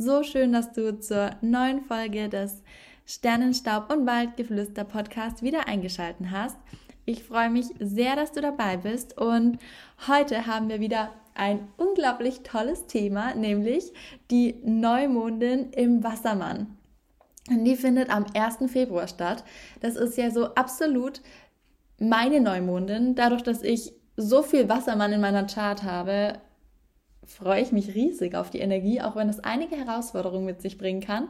So schön, dass du zur neuen Folge des Sternenstaub und Waldgeflüster Podcast wieder eingeschalten hast. Ich freue mich sehr, dass du dabei bist und heute haben wir wieder ein unglaublich tolles Thema, nämlich die Neumondin im Wassermann. Und die findet am 1. Februar statt. Das ist ja so absolut meine Neumondin. Dadurch, dass ich so viel Wassermann in meiner Chart habe, freue ich mich riesig auf die Energie, auch wenn es einige Herausforderungen mit sich bringen kann.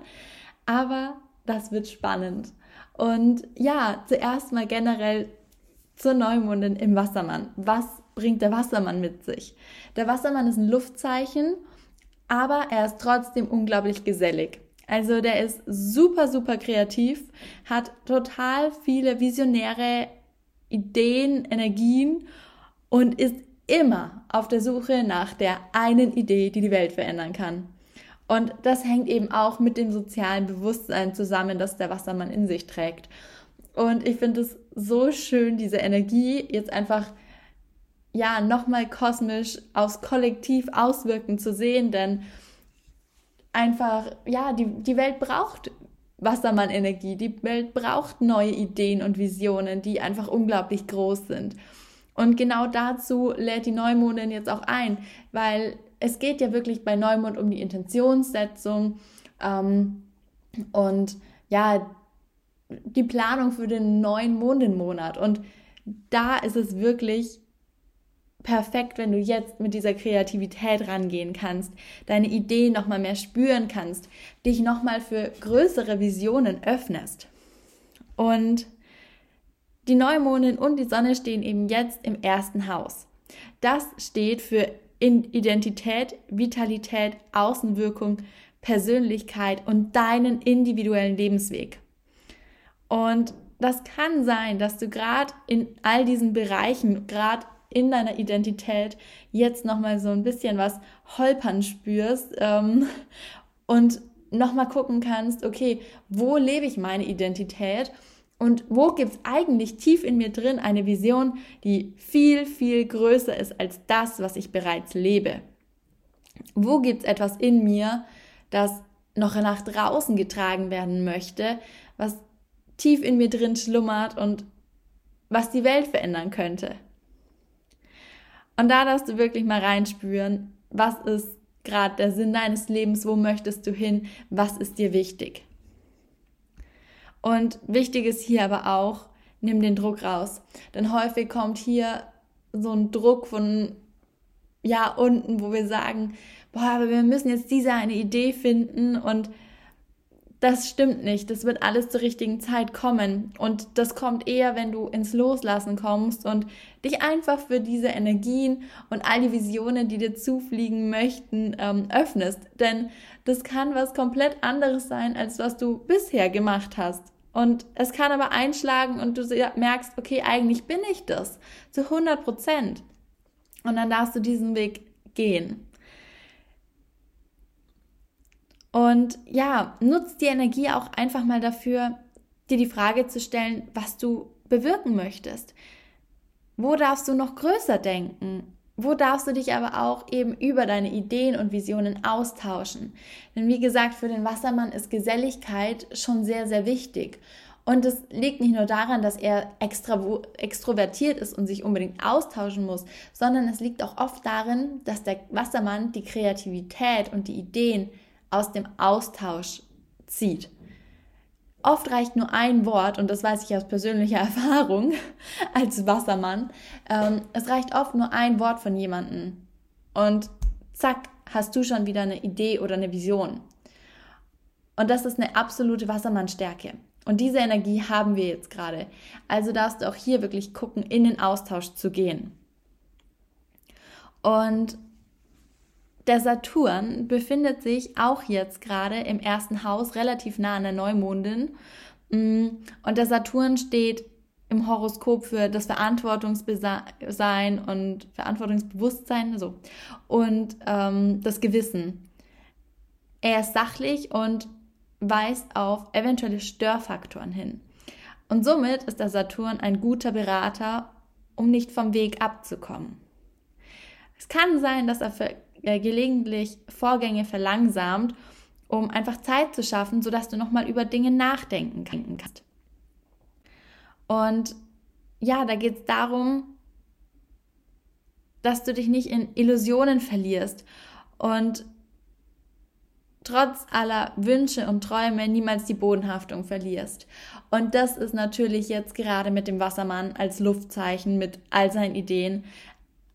Aber das wird spannend. Und ja, zuerst mal generell zur Neumondin im Wassermann. Was bringt der Wassermann mit sich? Der Wassermann ist ein Luftzeichen, aber er ist trotzdem unglaublich gesellig. Also der ist super, super kreativ, hat total viele visionäre Ideen, Energien und ist immer auf der Suche nach der einen Idee, die die Welt verändern kann. Und das hängt eben auch mit dem sozialen Bewusstsein zusammen, das der Wassermann in sich trägt. Und ich finde es so schön, diese Energie jetzt einfach ja nochmal kosmisch aufs Kollektiv auswirken zu sehen, denn einfach ja die die Welt braucht Wassermann-Energie, die Welt braucht neue Ideen und Visionen, die einfach unglaublich groß sind. Und genau dazu lädt die Neumondin jetzt auch ein, weil es geht ja wirklich bei Neumond um die Intentionssetzung ähm, und ja, die Planung für den neuen Mondenmonat. Und da ist es wirklich perfekt, wenn du jetzt mit dieser Kreativität rangehen kannst, deine Ideen nochmal mehr spüren kannst, dich nochmal für größere Visionen öffnest. Und die Neumondin und die Sonne stehen eben jetzt im ersten Haus. Das steht für Identität, Vitalität, Außenwirkung, Persönlichkeit und deinen individuellen Lebensweg. Und das kann sein, dass du gerade in all diesen Bereichen, gerade in deiner Identität, jetzt nochmal so ein bisschen was holpern spürst ähm, und nochmal gucken kannst, okay, wo lebe ich meine Identität und wo gibt es eigentlich tief in mir drin eine Vision, die viel, viel größer ist als das, was ich bereits lebe? Wo gibt es etwas in mir, das noch nach draußen getragen werden möchte, was tief in mir drin schlummert und was die Welt verändern könnte? Und da darfst du wirklich mal reinspüren, was ist gerade der Sinn deines Lebens, wo möchtest du hin, was ist dir wichtig. Und wichtig ist hier aber auch, nimm den Druck raus. Denn häufig kommt hier so ein Druck von, ja, unten, wo wir sagen, boah, aber wir müssen jetzt diese eine Idee finden und das stimmt nicht. Das wird alles zur richtigen Zeit kommen. Und das kommt eher, wenn du ins Loslassen kommst und dich einfach für diese Energien und all die Visionen, die dir zufliegen möchten, ähm, öffnest. Denn das kann was komplett anderes sein, als was du bisher gemacht hast. Und es kann aber einschlagen und du merkst, okay, eigentlich bin ich das zu 100 Prozent. Und dann darfst du diesen Weg gehen. Und ja, nutzt die Energie auch einfach mal dafür, dir die Frage zu stellen, was du bewirken möchtest. Wo darfst du noch größer denken? Wo darfst du dich aber auch eben über deine Ideen und Visionen austauschen? Denn wie gesagt, für den Wassermann ist Geselligkeit schon sehr, sehr wichtig. Und es liegt nicht nur daran, dass er extra, extrovertiert ist und sich unbedingt austauschen muss, sondern es liegt auch oft darin, dass der Wassermann die Kreativität und die Ideen aus dem Austausch zieht. Oft reicht nur ein Wort, und das weiß ich aus persönlicher Erfahrung als Wassermann, ähm, es reicht oft nur ein Wort von jemandem. Und zack, hast du schon wieder eine Idee oder eine Vision. Und das ist eine absolute Wassermannstärke. Und diese Energie haben wir jetzt gerade. Also darfst du auch hier wirklich gucken, in den Austausch zu gehen. Und der Saturn befindet sich auch jetzt gerade im ersten Haus, relativ nah an der Neumondin. Mm, und der Saturn steht im Horoskop für das Verantwortungssein und Verantwortungsbewusstsein so, und ähm, das Gewissen. Er ist sachlich und weist auf eventuelle Störfaktoren hin. Und somit ist der Saturn ein guter Berater, um nicht vom Weg abzukommen. Es kann sein, dass er äh, gelegentlich Vorgänge verlangsamt um einfach Zeit zu schaffen, sodass du nochmal über Dinge nachdenken kannst. Und ja, da geht es darum, dass du dich nicht in Illusionen verlierst und trotz aller Wünsche und Träume niemals die Bodenhaftung verlierst. Und das ist natürlich jetzt gerade mit dem Wassermann als Luftzeichen, mit all seinen Ideen,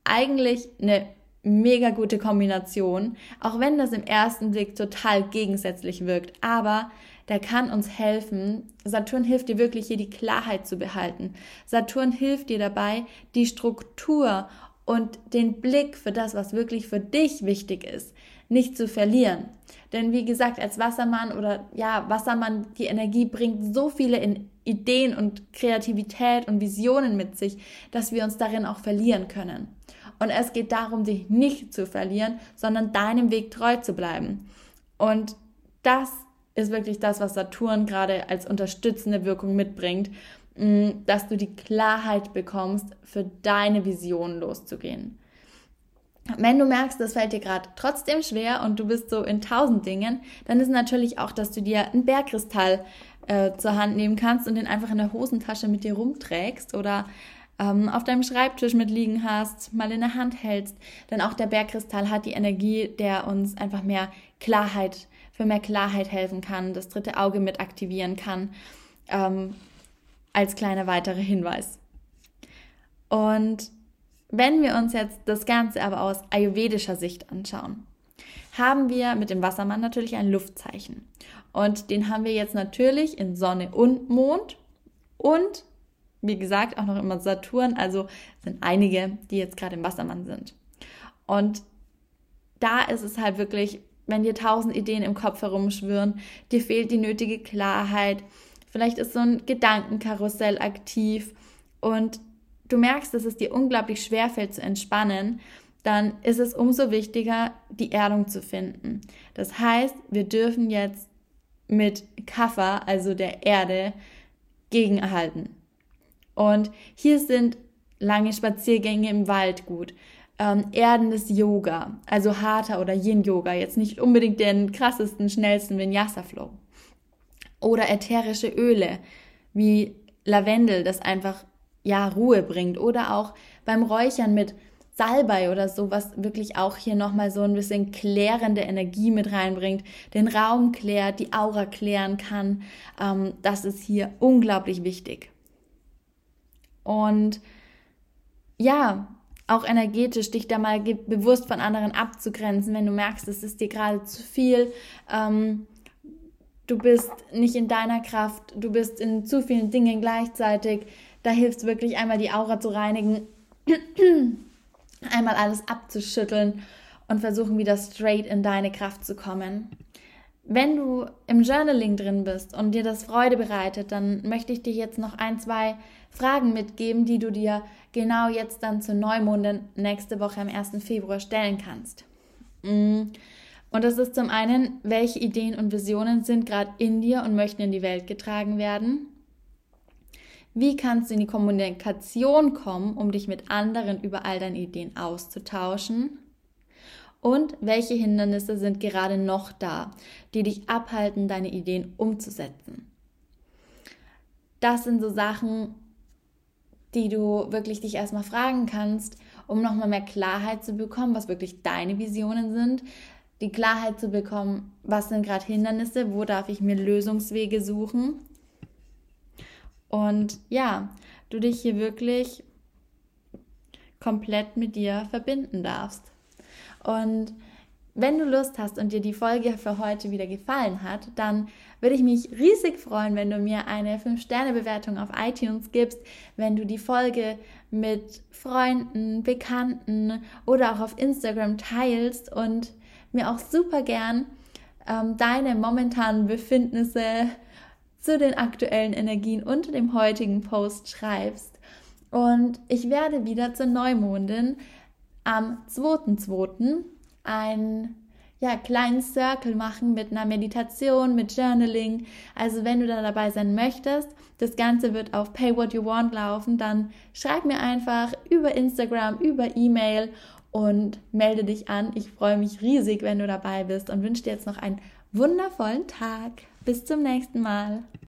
eigentlich eine mega gute Kombination, auch wenn das im ersten Blick total gegensätzlich wirkt. Aber der kann uns helfen. Saturn hilft dir wirklich hier die Klarheit zu behalten. Saturn hilft dir dabei, die Struktur und den Blick für das, was wirklich für dich wichtig ist, nicht zu verlieren. Denn wie gesagt, als Wassermann oder ja, Wassermann, die Energie bringt so viele Ideen und Kreativität und Visionen mit sich, dass wir uns darin auch verlieren können. Und es geht darum, dich nicht zu verlieren, sondern deinem Weg treu zu bleiben. Und das ist wirklich das, was Saturn gerade als unterstützende Wirkung mitbringt, mm, dass du die Klarheit bekommst, für deine Vision loszugehen. Wenn du merkst, das fällt dir gerade trotzdem schwer und du bist so in tausend Dingen, dann ist natürlich auch, dass du dir einen Bergkristall äh, zur Hand nehmen kannst und den einfach in der Hosentasche mit dir rumträgst oder ähm, auf deinem Schreibtisch mitliegen hast, mal in der Hand hältst. Denn auch der Bergkristall hat die Energie, der uns einfach mehr Klarheit für mehr Klarheit helfen kann, das dritte Auge mit aktivieren kann, ähm, als kleiner weiterer Hinweis. Und wenn wir uns jetzt das Ganze aber aus ayurvedischer Sicht anschauen, haben wir mit dem Wassermann natürlich ein Luftzeichen. Und den haben wir jetzt natürlich in Sonne und Mond und wie gesagt auch noch immer Saturn, also sind einige, die jetzt gerade im Wassermann sind. Und da ist es halt wirklich wenn dir tausend Ideen im Kopf herumschwirren, dir fehlt die nötige Klarheit, vielleicht ist so ein Gedankenkarussell aktiv und du merkst, dass es dir unglaublich schwer fällt zu entspannen, dann ist es umso wichtiger, die Erdung zu finden. Das heißt, wir dürfen jetzt mit Kaffa, also der Erde, gegenerhalten. Und hier sind lange Spaziergänge im Wald gut ähm, erdendes Yoga, also harter oder Yin-Yoga, jetzt nicht unbedingt den krassesten, schnellsten Vinyasa-Flow. Oder ätherische Öle wie Lavendel, das einfach ja Ruhe bringt. Oder auch beim Räuchern mit Salbei oder so, was wirklich auch hier nochmal so ein bisschen klärende Energie mit reinbringt, den Raum klärt, die Aura klären kann. Ähm, das ist hier unglaublich wichtig. Und ja, auch energetisch dich da mal bewusst von anderen abzugrenzen, wenn du merkst, es ist dir gerade zu viel. Ähm, du bist nicht in deiner Kraft, du bist in zu vielen Dingen gleichzeitig. Da hilft es wirklich einmal die Aura zu reinigen, einmal alles abzuschütteln und versuchen wieder straight in deine Kraft zu kommen. Wenn du im Journaling drin bist und dir das Freude bereitet, dann möchte ich dir jetzt noch ein, zwei Fragen mitgeben, die du dir genau jetzt dann zur Neumondin nächste Woche am 1. Februar stellen kannst. Mm. Und das ist zum einen, welche Ideen und Visionen sind gerade in dir und möchten in die Welt getragen werden? Wie kannst du in die Kommunikation kommen, um dich mit anderen über all deine Ideen auszutauschen? Und welche Hindernisse sind gerade noch da, die dich abhalten, deine Ideen umzusetzen? Das sind so Sachen, die du wirklich dich erstmal fragen kannst, um nochmal mehr Klarheit zu bekommen, was wirklich deine Visionen sind. Die Klarheit zu bekommen, was sind gerade Hindernisse, wo darf ich mir Lösungswege suchen. Und ja, du dich hier wirklich komplett mit dir verbinden darfst. Und wenn du Lust hast und dir die Folge für heute wieder gefallen hat, dann würde ich mich riesig freuen, wenn du mir eine 5-Sterne-Bewertung auf iTunes gibst, wenn du die Folge mit Freunden, Bekannten oder auch auf Instagram teilst und mir auch super gern ähm, deine momentanen Befindnisse zu den aktuellen Energien unter dem heutigen Post schreibst. Und ich werde wieder zur Neumondin am 2.2. einen ja, kleinen Circle machen mit einer Meditation, mit Journaling. Also wenn du da dabei sein möchtest, das Ganze wird auf Pay What You Want laufen, dann schreib mir einfach über Instagram, über E-Mail und melde dich an. Ich freue mich riesig, wenn du dabei bist und wünsche dir jetzt noch einen wundervollen Tag. Bis zum nächsten Mal.